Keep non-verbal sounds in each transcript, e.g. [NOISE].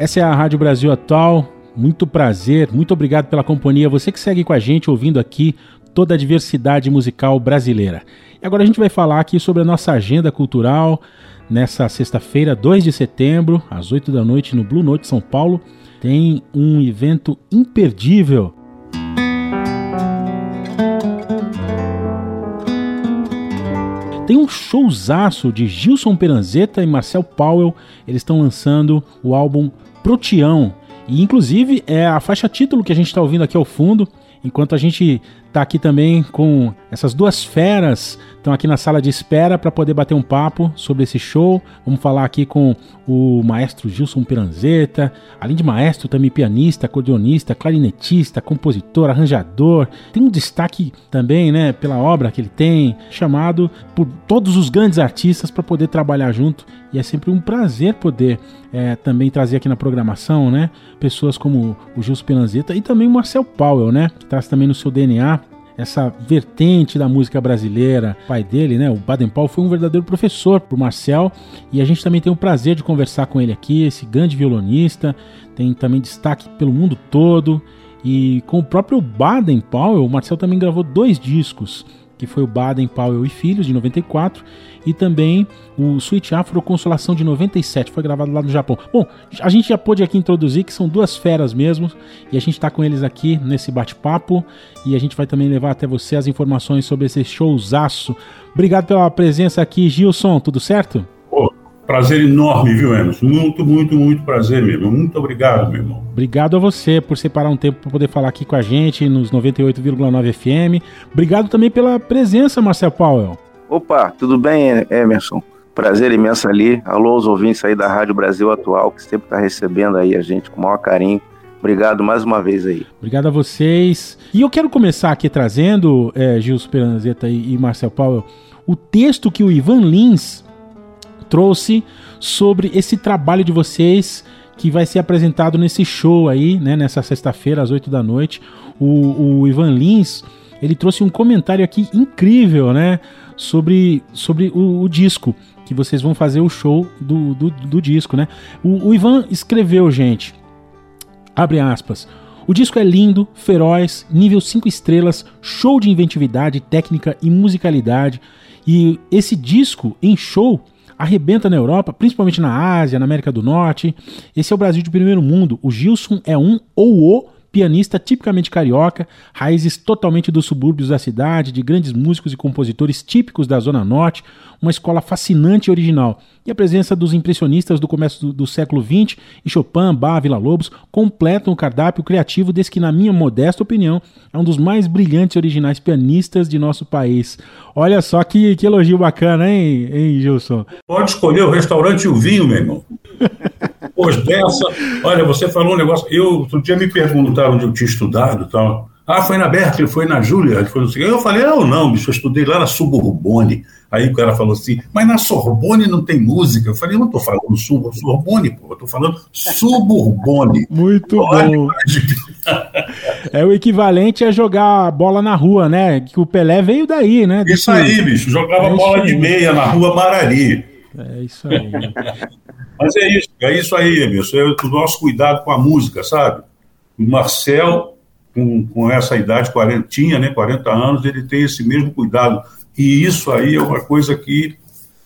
Essa é a Rádio Brasil Atual. Muito prazer, muito obrigado pela companhia. Você que segue com a gente ouvindo aqui toda a diversidade musical brasileira. E agora a gente vai falar aqui sobre a nossa agenda cultural nessa sexta-feira, 2 de setembro, às 8 da noite no Blue Note São Paulo. Tem um evento imperdível Tem um showzaço de Gilson Peranzetta e Marcel Powell. Eles estão lançando o álbum Proteão. E inclusive é a faixa título que a gente está ouvindo aqui ao fundo. Enquanto a gente está aqui também com essas duas feras estão aqui na sala de espera para poder bater um papo sobre esse show. Vamos falar aqui com o maestro Gilson Piranzeta, além de maestro, também pianista, acordeonista, clarinetista, compositor, arranjador. Tem um destaque também, né, pela obra que ele tem, chamado por todos os grandes artistas para poder trabalhar junto. E é sempre um prazer poder é, também trazer aqui na programação, né, pessoas como o Gilson Piranzeta e também o Marcel Powell, né, que traz também no seu DNA essa vertente da música brasileira. O pai dele, né, o Baden Powell, foi um verdadeiro professor para o Marcel e a gente também tem o prazer de conversar com ele aqui, esse grande violonista, tem também destaque pelo mundo todo. E com o próprio Baden Powell, o Marcel também gravou dois discos que foi o Baden Powell e Filhos, de 94, e também o Sweet Afro Consolação, de 97, foi gravado lá no Japão. Bom, a gente já pôde aqui introduzir que são duas feras mesmo, e a gente está com eles aqui nesse bate-papo, e a gente vai também levar até você as informações sobre esse showzaço. Obrigado pela presença aqui, Gilson, tudo certo? Prazer enorme, viu, Emerson? Muito, muito, muito prazer mesmo. Muito obrigado, meu irmão. Obrigado a você por separar um tempo para poder falar aqui com a gente nos 98,9 FM. Obrigado também pela presença, Marcel Powell. Opa, tudo bem, Emerson? Prazer imenso ali. Alô aos ouvintes aí da Rádio Brasil Atual, que sempre está recebendo aí a gente com o maior carinho. Obrigado mais uma vez aí. Obrigado a vocês. E eu quero começar aqui trazendo, é, Gil e, e Marcel Powell, o texto que o Ivan Lins trouxe sobre esse trabalho de vocês que vai ser apresentado nesse show aí, né, nessa sexta-feira às 8 da noite. O, o Ivan Lins, ele trouxe um comentário aqui incrível, né, sobre, sobre o, o disco que vocês vão fazer o show do, do, do disco, né? O, o, Ivan escreveu, gente, abre aspas, o disco é lindo, feroz, nível 5 estrelas, show de inventividade, técnica e musicalidade. E esse disco em show arrebenta na Europa, principalmente na Ásia, na América do Norte. Esse é o Brasil de primeiro mundo. O Gilson é um ou o pianista tipicamente carioca, raízes totalmente dos subúrbios da cidade, de grandes músicos e compositores típicos da Zona Norte, uma escola fascinante e original. E a presença dos impressionistas do começo do, do século XX, e Chopin, Bach, Villa Lobos, completam o cardápio criativo desse que, na minha modesta opinião, é um dos mais brilhantes e originais pianistas de nosso país. Olha só que, que elogio bacana, hein, hein, Gilson? Pode escolher o restaurante e o vinho, meu irmão. [LAUGHS] Pois dessa, olha, você falou um negócio. Eu, outro dia me perguntaram onde eu tinha estudado e tal. Ah, foi na Berkeley, foi na Júlia, foi no Eu falei, não, não, bicho, eu estudei lá na Suburbone. Aí o cara falou assim, mas na Sorbonne não tem música. Eu falei, eu não estou falando Sorbonne, pô, eu estou falando Suburbone. [LAUGHS] Muito Olha, bom. é o equivalente a jogar bola na rua, né? Que o Pelé veio daí, né? Isso aí, bicho, jogava é bola de meia na rua Marari. É isso aí. [LAUGHS] Mas é isso, é isso aí, Emerson. É o nosso cuidado com a música, sabe? O Marcel, com, com essa idade, 40, tinha, né, 40 anos, ele tem esse mesmo cuidado. E isso aí é uma coisa que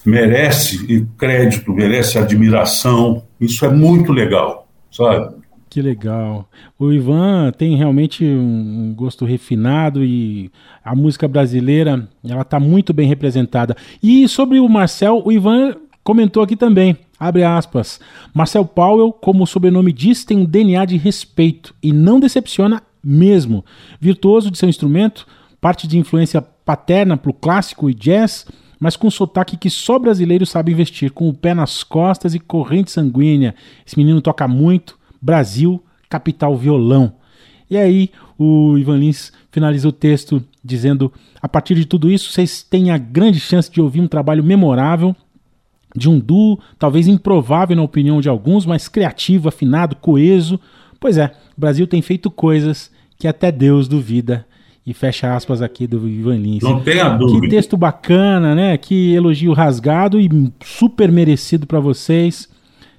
merece crédito, merece admiração. Isso é muito legal, sabe? Que legal. O Ivan tem realmente um gosto refinado e a música brasileira ela está muito bem representada. E sobre o Marcel, o Ivan comentou aqui também. Abre aspas. Marcel Powell, como o sobrenome diz, tem um DNA de respeito e não decepciona mesmo. Virtuoso de seu instrumento, parte de influência paterna para o clássico e jazz, mas com sotaque que só brasileiro sabe investir, com o pé nas costas e corrente sanguínea. Esse menino toca muito. Brasil, capital violão. E aí o Ivan Lins finaliza o texto dizendo: a partir de tudo isso, vocês têm a grande chance de ouvir um trabalho memorável de um duo, talvez improvável na opinião de alguns, mas criativo, afinado, coeso. Pois é, o Brasil tem feito coisas que até Deus duvida. E fecha aspas aqui do Ivan Lins. Não tenha dúvida. Que texto bacana, né? Que elogio rasgado e super merecido para vocês.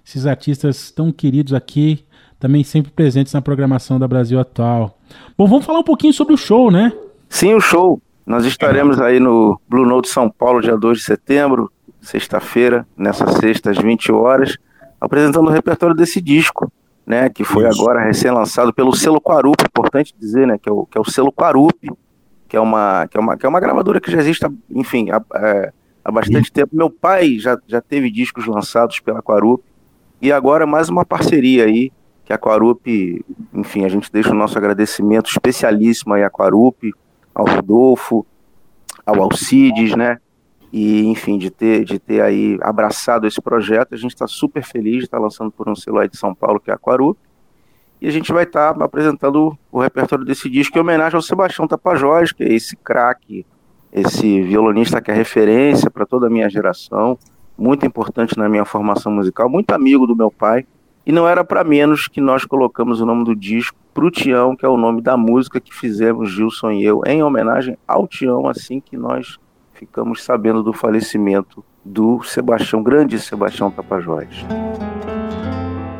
esses artistas tão queridos aqui, também sempre presentes na programação da Brasil Atual. Bom, vamos falar um pouquinho sobre o show, né? Sim, o show. Nós estaremos aí no Blue Note São Paulo, dia 2 de setembro, sexta-feira, nessa sexta, às 20 horas, apresentando o repertório desse disco, né? Que foi Isso. agora recém-lançado pelo selo Quarup, importante dizer, né? Que é o, que é o selo Quarup, que é uma, que é uma, que é uma gravadora que já existe, enfim, há, é, há bastante tempo. Meu pai já, já teve discos lançados pela Quarup, e agora mais uma parceria aí, que a Quarup, enfim, a gente deixa o nosso agradecimento especialíssimo aí à Quarup, ao Rodolfo, ao Alcides, né? E, enfim, de ter, de ter aí abraçado esse projeto, a gente está super feliz de estar tá lançando por um aí de São Paulo, que é a Quarup. E a gente vai estar tá apresentando o repertório desse disco em homenagem ao Sebastião Tapajós, que é esse craque, esse violonista que é referência para toda a minha geração, muito importante na minha formação musical, muito amigo do meu pai. E não era para menos que nós colocamos o nome do disco pro Tião, que é o nome da música que fizemos Gilson e eu, em homenagem ao Tião, assim que nós ficamos sabendo do falecimento do Sebastião, grande Sebastião Tapajós.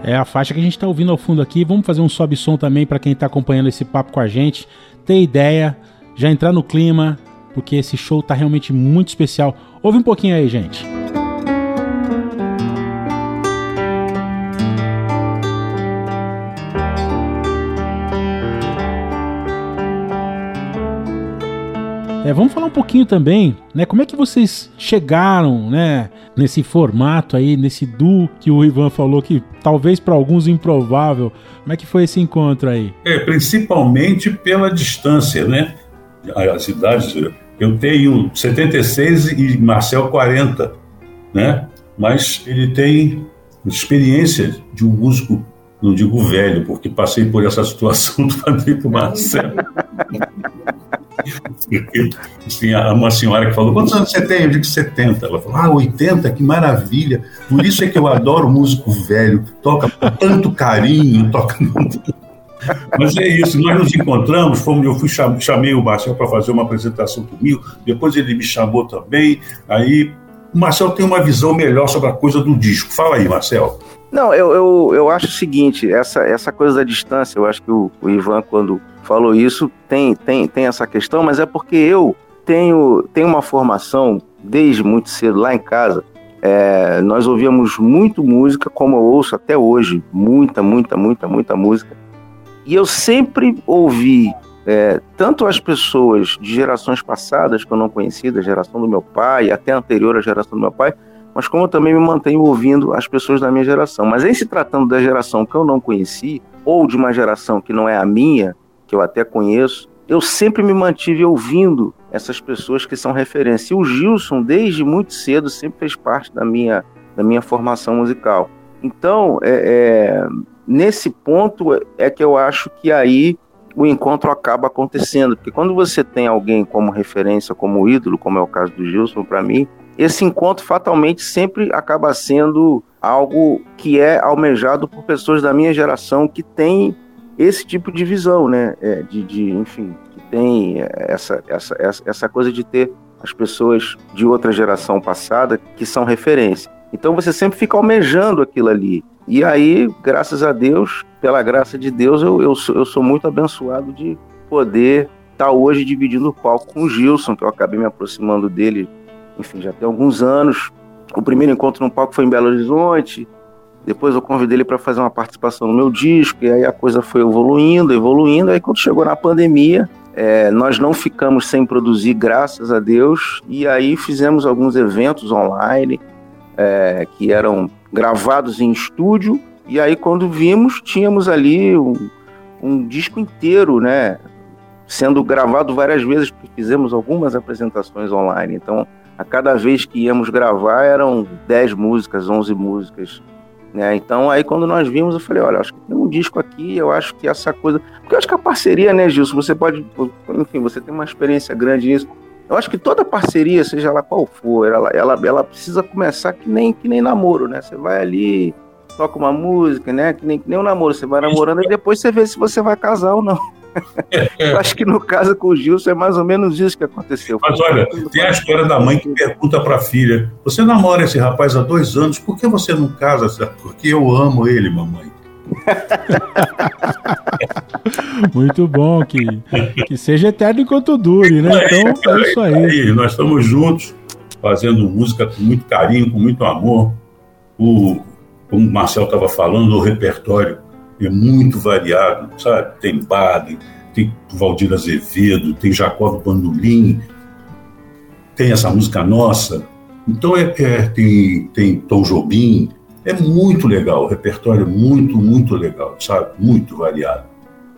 É a faixa que a gente está ouvindo ao fundo aqui. Vamos fazer um sobe-som também para quem está acompanhando esse papo com a gente, ter ideia, já entrar no clima, porque esse show está realmente muito especial. Ouve um pouquinho aí, gente. É, vamos falar um pouquinho também, né? Como é que vocês chegaram, né? Nesse formato aí, nesse duo que o Ivan falou que talvez para alguns improvável. Como é que foi esse encontro aí? É, principalmente pela distância, né? As idades. Eu tenho 76 e Marcel 40, né? Mas ele tem experiência de um músico, não digo velho, porque passei por essa situação [LAUGHS] do falei para o Marcel. [LAUGHS] Tinha uma senhora que falou: Quantos anos você tem? Eu digo 70. Ela falou: Ah, 80, que maravilha. Por isso é que eu adoro músico velho. Toca com tanto carinho, toca. Mas é isso, nós nos encontramos, fomos, eu fui chamei o Marcel para fazer uma apresentação comigo, depois ele me chamou também. Aí o Marcel tem uma visão melhor sobre a coisa do disco. Fala aí, Marcel. Não, eu, eu, eu acho o seguinte, essa, essa coisa da distância, eu acho que o, o Ivan, quando falou isso, tem, tem, tem essa questão, mas é porque eu tenho, tenho uma formação desde muito cedo lá em casa. É, nós ouvíamos muito música, como eu ouço até hoje, muita, muita, muita, muita música. E eu sempre ouvi é, tanto as pessoas de gerações passadas que eu não conhecia, da geração do meu pai, até anterior à geração do meu pai, mas como eu também me mantenho ouvindo as pessoas da minha geração. Mas em se tratando da geração que eu não conheci, ou de uma geração que não é a minha, que eu até conheço, eu sempre me mantive ouvindo essas pessoas que são referência. E o Gilson, desde muito cedo, sempre fez parte da minha, da minha formação musical. Então, é, é, nesse ponto é que eu acho que aí o encontro acaba acontecendo. Porque quando você tem alguém como referência, como ídolo, como é o caso do Gilson para mim, esse encontro fatalmente sempre acaba sendo algo que é almejado por pessoas da minha geração que têm esse tipo de visão, né? É, de, de, enfim, que tem essa, essa, essa, essa coisa de ter as pessoas de outra geração passada que são referência. Então você sempre fica almejando aquilo ali. E aí, graças a Deus, pela graça de Deus, eu, eu, sou, eu sou muito abençoado de poder estar tá hoje dividindo o palco com o Gilson, que eu acabei me aproximando dele, enfim, já tem alguns anos. O primeiro encontro no palco foi em Belo Horizonte, depois eu convidei ele para fazer uma participação no meu disco, e aí a coisa foi evoluindo, evoluindo. Aí quando chegou na pandemia, é, nós não ficamos sem produzir, graças a Deus, e aí fizemos alguns eventos online é, que eram gravados em estúdio. E aí quando vimos, tínhamos ali um, um disco inteiro, né? Sendo gravado várias vezes, porque fizemos algumas apresentações online. Então, a cada vez que íamos gravar, eram 10 músicas, 11 músicas né? Então, aí quando nós vimos, eu falei, olha, acho que tem um disco aqui, eu acho que essa coisa... Porque eu acho que a parceria, né, Gilson, você pode... Enfim, você tem uma experiência grande nisso. Eu acho que toda parceria, seja lá qual for, ela, ela, ela precisa começar que nem, que nem namoro, né? Você vai ali, toca uma música, né? Que nem, que nem um namoro, você vai namorando e depois você vê se você vai casar ou não. [LAUGHS] Eu acho que no caso com o Gilson é mais ou menos isso que aconteceu. Mas olha, tem a história da mãe que pergunta para a filha: Você namora esse rapaz há dois anos, por que você não casa? Porque eu amo ele, mamãe. [LAUGHS] Muito bom, que, que seja eterno enquanto dure, né? Então é isso aí. Nós estamos juntos, fazendo música com muito carinho, com muito amor. O, como o Marcel estava falando, o repertório é muito variado, sabe? Tem Baden, tem Valdir Azevedo, tem Jacob Bandolim, tem essa música nossa. Então é, é, tem, tem Tom Jobim, é muito legal, o repertório é muito, muito legal, sabe? Muito variado.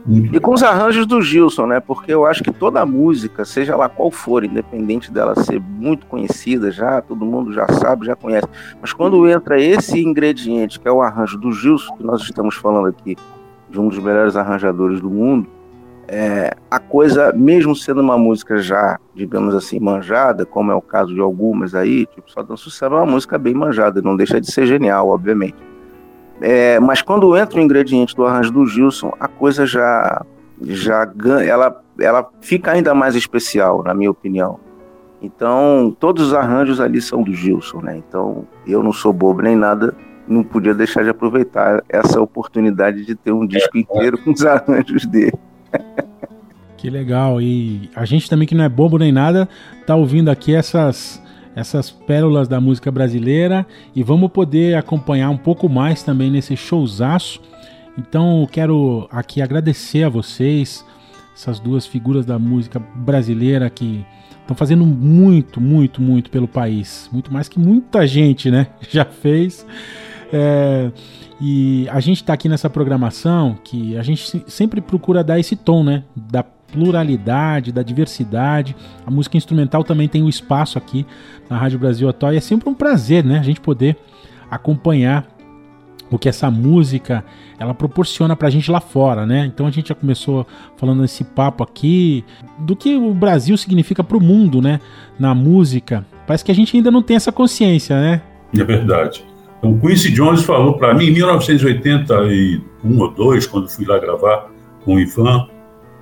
Muito e com os arranjos do Gilson, né? Porque eu acho que toda música, seja lá qual for, independente dela ser muito conhecida já, todo mundo já sabe, já conhece. Mas quando entra esse ingrediente, que é o arranjo do Gilson, que nós estamos falando aqui, de um dos melhores arranjadores do mundo, é, a coisa, mesmo sendo uma música já, digamos assim, manjada, como é o caso de algumas aí, tipo Só Dança Sucesso, é uma música bem manjada, não deixa de ser genial, obviamente. É, mas quando entra o ingrediente do arranjo do Gilson, a coisa já já ganha, ela, ela fica ainda mais especial, na minha opinião. Então, todos os arranjos ali são do Gilson, né? Então, eu não sou bobo nem nada, não podia deixar de aproveitar essa oportunidade de ter um disco inteiro com os arranjos dele. Que legal. E a gente também que não é bobo nem nada, tá ouvindo aqui essas essas pérolas da música brasileira e vamos poder acompanhar um pouco mais também nesse showzaço. Então quero aqui agradecer a vocês, essas duas figuras da música brasileira que estão fazendo muito, muito, muito pelo país. Muito mais que muita gente, né? [LAUGHS] Já fez. É, e a gente está aqui nessa programação que a gente sempre procura dar esse tom, né? Da pluralidade, da diversidade. A música instrumental também tem o um espaço aqui na Rádio Brasil Atual e é sempre um prazer, né, a gente poder acompanhar o que essa música ela proporciona pra gente lá fora, né? Então a gente já começou falando esse papo aqui do que o Brasil significa pro mundo, né? Na música. Parece que a gente ainda não tem essa consciência, né? É verdade. Então Quincy Jones falou para mim em 1981 ou 2, quando fui lá gravar com o Ivan,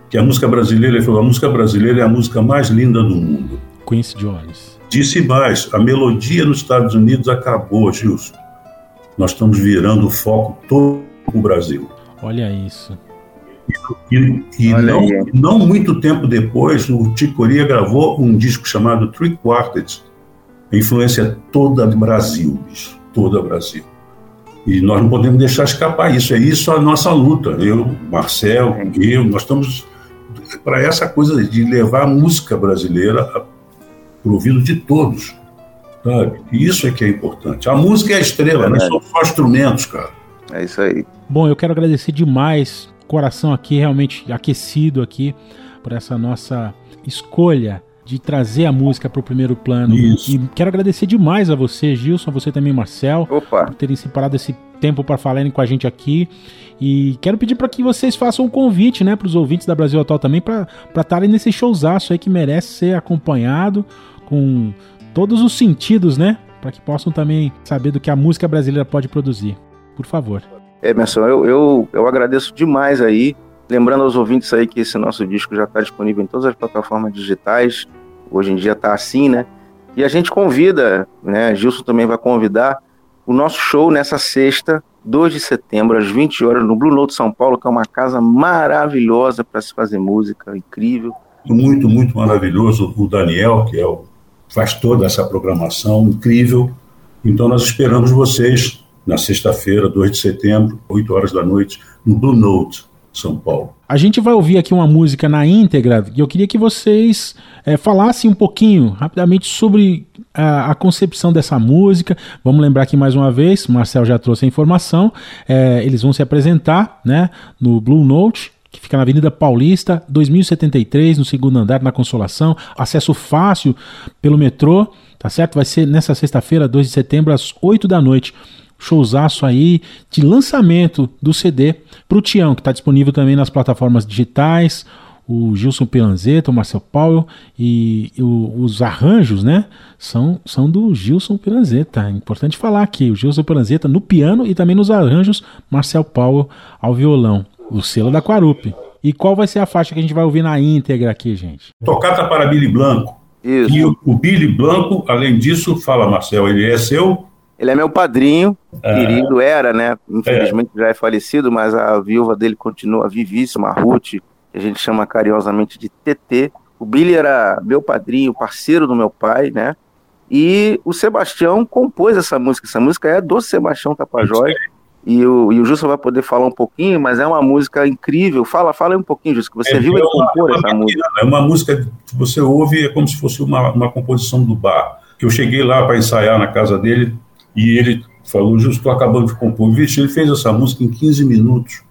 que a música brasileira, ele falou, a música brasileira é a música mais linda do mundo. Quincy Jones. Disse mais, a melodia nos Estados Unidos acabou, Gilson. Nós estamos virando o foco todo o Brasil. Olha isso. E, e Olha não, não, muito tempo depois, o Ticoria gravou um disco chamado Three Quartets. A influência é toda do Brasil, bicho, toda Brasil. E nós não podemos deixar escapar isso. É isso a nossa luta. Eu, Marcel, eu, nós estamos para essa coisa de levar a música brasileira para o ouvido de todos. Sabe? E isso é que é importante. A música é a estrela, é não são só instrumentos, cara. É isso aí. Bom, eu quero agradecer demais, coração aqui realmente aquecido aqui por essa nossa escolha de trazer a música para o primeiro plano. Isso. E quero agradecer demais a você, Gilson, a você também, Marcel, Opa. por terem separado esse tempo para falarem com a gente aqui. E quero pedir para que vocês façam um convite, né, para os ouvintes da Brasil Atual também, para estarem nesse showzaço aí que merece ser acompanhado com todos os sentidos, né, para que possam também saber do que a música brasileira pode produzir. Por favor. Emerson, eu, eu, eu agradeço demais aí Lembrando aos ouvintes aí que esse nosso disco já está disponível em todas as plataformas digitais. Hoje em dia está assim, né? E a gente convida, né? Gilson também vai convidar o nosso show nessa sexta, 2 de setembro, às 20 horas, no Blue Note São Paulo, que é uma casa maravilhosa para se fazer música, incrível. Muito, muito maravilhoso. O Daniel, que é o, faz toda essa programação incrível. Então nós esperamos vocês na sexta-feira, 2 de setembro, 8 horas da noite, no Blue Note. São Paulo. A gente vai ouvir aqui uma música na íntegra e eu queria que vocês é, falassem um pouquinho, rapidamente, sobre a, a, concepção dessa música. Vamos lembrar aqui mais uma vez, Marcel já trouxe a informação. É, eles vão se apresentar né, no Blue Note, que fica na Avenida Paulista, 2073, no segundo andar, na Consolação. Acesso fácil pelo metrô, tá certo? Vai ser nessa sexta-feira, 2 de setembro, às 8 da noite showzaço aí de lançamento do CD pro Tião, que está disponível também nas plataformas digitais. O Gilson Pelanzeta, o Marcel Powell e, e o, os arranjos, né? São, são do Gilson Pelanzeta. É importante falar aqui, o Gilson Pelanzeta no piano e também nos arranjos, Marcel Powell ao violão. O selo da Quarupi. E qual vai ser a faixa que a gente vai ouvir na íntegra aqui, gente? Tocata para Billy Blanco. Isso. E o, o Billy Blanco, além disso, fala, Marcel, ele é seu ele é meu padrinho, é. querido, era, né? Infelizmente é. já é falecido, mas a viúva dele continua vivíssima, a Ruth, que a gente chama carinhosamente de TT. O Billy era meu padrinho, parceiro do meu pai, né? E o Sebastião compôs essa música. Essa música é do Sebastião Tapajós. E o, e o Justo vai poder falar um pouquinho, mas é uma música incrível. Fala, fala aí um pouquinho, Justo, que você é, viu ele compor essa música. É uma música que você ouve, é como se fosse uma, uma composição do bar. Eu cheguei lá para ensaiar na casa dele, e ele falou, justo estou acabando de compor. Vixe, ele fez essa música em 15 minutos.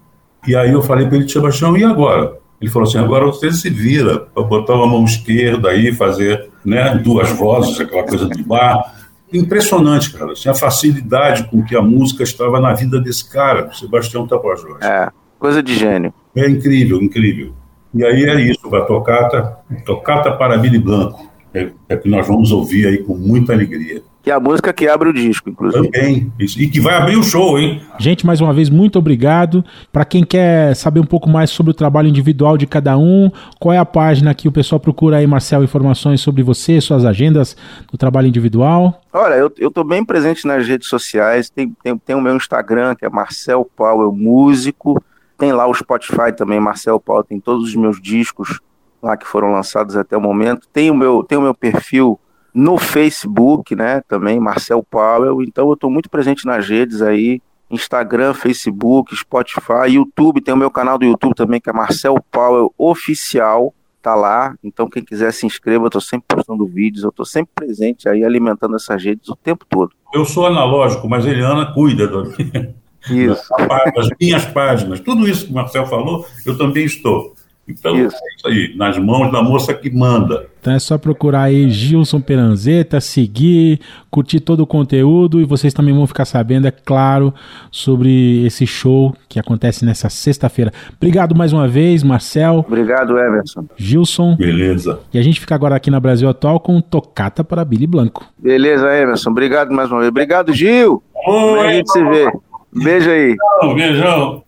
E aí eu falei para ele, Sebastião, e agora? Ele falou assim, agora você se vira para botar uma mão esquerda aí, fazer né, duas vozes, aquela coisa do bar. Impressionante, cara, assim, a facilidade com que a música estava na vida desse cara, Sebastião Tapajós. É, coisa de gênio. É incrível, incrível. E aí é isso, vai tocata, tocata para Billy Blanco, é, é que nós vamos ouvir aí com muita alegria que é a música que abre o disco, inclusive. Também, e que vai abrir o show, hein? Gente, mais uma vez, muito obrigado. Para quem quer saber um pouco mais sobre o trabalho individual de cada um, qual é a página que o pessoal procura aí, Marcel, informações sobre você, suas agendas do trabalho individual? Olha, eu, eu tô bem presente nas redes sociais, tem, tem, tem o meu Instagram, que é Marcel Paulo Músico, tem lá o Spotify também, Marcel Paulo, tem todos os meus discos lá que foram lançados até o momento, tem o meu, tem o meu perfil no Facebook, né, também, Marcel Powell. Então eu estou muito presente nas redes aí, Instagram, Facebook, Spotify, YouTube, tem o meu canal do YouTube também, que é Marcel Powell Oficial, tá lá. Então quem quiser se inscreva, eu tô sempre postando vídeos, eu tô sempre presente aí, alimentando essas redes o tempo todo. Eu sou analógico, mas Eliana cuida do... Isso. das minhas páginas. Tudo isso que o Marcel falou, eu também estou. Então, isso. é isso aí, nas mãos da moça que manda. Então é só procurar aí Gilson Peranzeta, seguir, curtir todo o conteúdo e vocês também vão ficar sabendo, é claro, sobre esse show que acontece nessa sexta-feira. Obrigado mais uma vez, Marcel. Obrigado, Emerson. Gilson. Beleza. E a gente fica agora aqui na Brasil Atual com Tocata para Billy Blanco. Beleza, Emerson. Obrigado mais uma vez. Obrigado, Gil. Oi, a gente se vê. Beijo aí. Beijão.